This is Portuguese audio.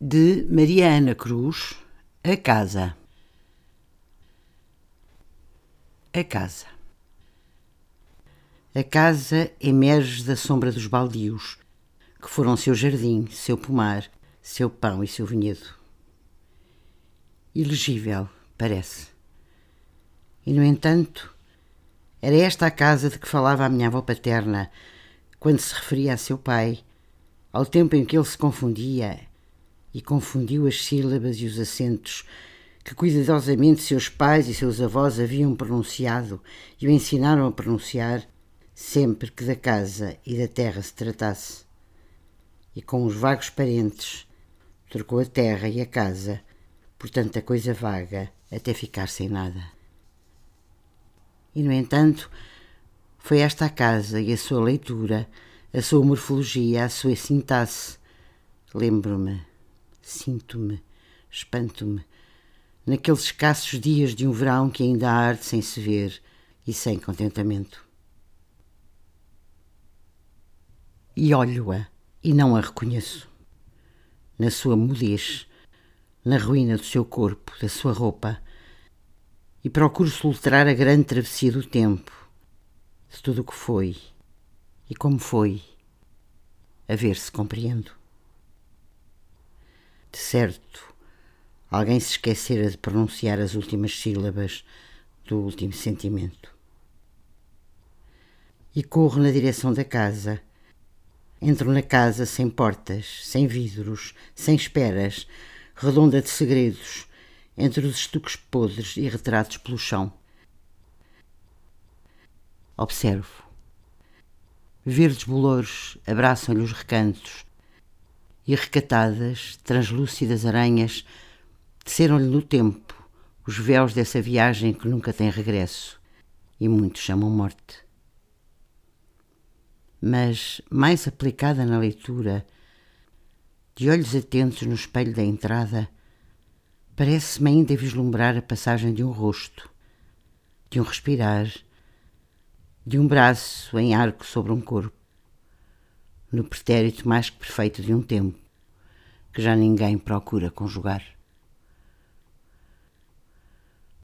de Maria Ana Cruz, A Casa. A Casa. A casa emerge da sombra dos baldios, que foram seu jardim, seu pomar, seu pão e seu vinhedo. Ilegível, parece. E, no entanto, era esta a casa de que falava a minha avó paterna quando se referia a seu pai, ao tempo em que ele se confundia e confundiu as sílabas e os acentos que cuidadosamente seus pais e seus avós haviam pronunciado e o ensinaram a pronunciar sempre que da casa e da terra se tratasse. E com os vagos parentes trocou a terra e a casa por tanta coisa vaga até ficar sem nada. E, no entanto, foi esta a casa e a sua leitura, a sua morfologia, a sua sintaxe. Lembro-me Sinto-me, espanto-me, naqueles escassos dias de um verão que ainda arde sem se ver e sem contentamento. E olho-a e não a reconheço. Na sua mudez, na ruína do seu corpo, da sua roupa, e procuro soltrar a grande travessia do tempo, de tudo o que foi e como foi, a ver se compreendo. De certo, alguém se esquecera de pronunciar as últimas sílabas do último sentimento. E corro na direção da casa. Entro na casa sem portas, sem vidros, sem esperas, redonda de segredos, entre os estuques podres e retratos pelo chão. Observo. Verdes bolores abraçam-lhe os recantos, e recatadas, translúcidas aranhas teceram-lhe no tempo os véus dessa viagem que nunca tem regresso e muitos chamam morte. Mas, mais aplicada na leitura, de olhos atentos no espelho da entrada, parece-me ainda vislumbrar a passagem de um rosto, de um respirar, de um braço em arco sobre um corpo no pretérito mais que perfeito de um tempo, que já ninguém procura conjugar.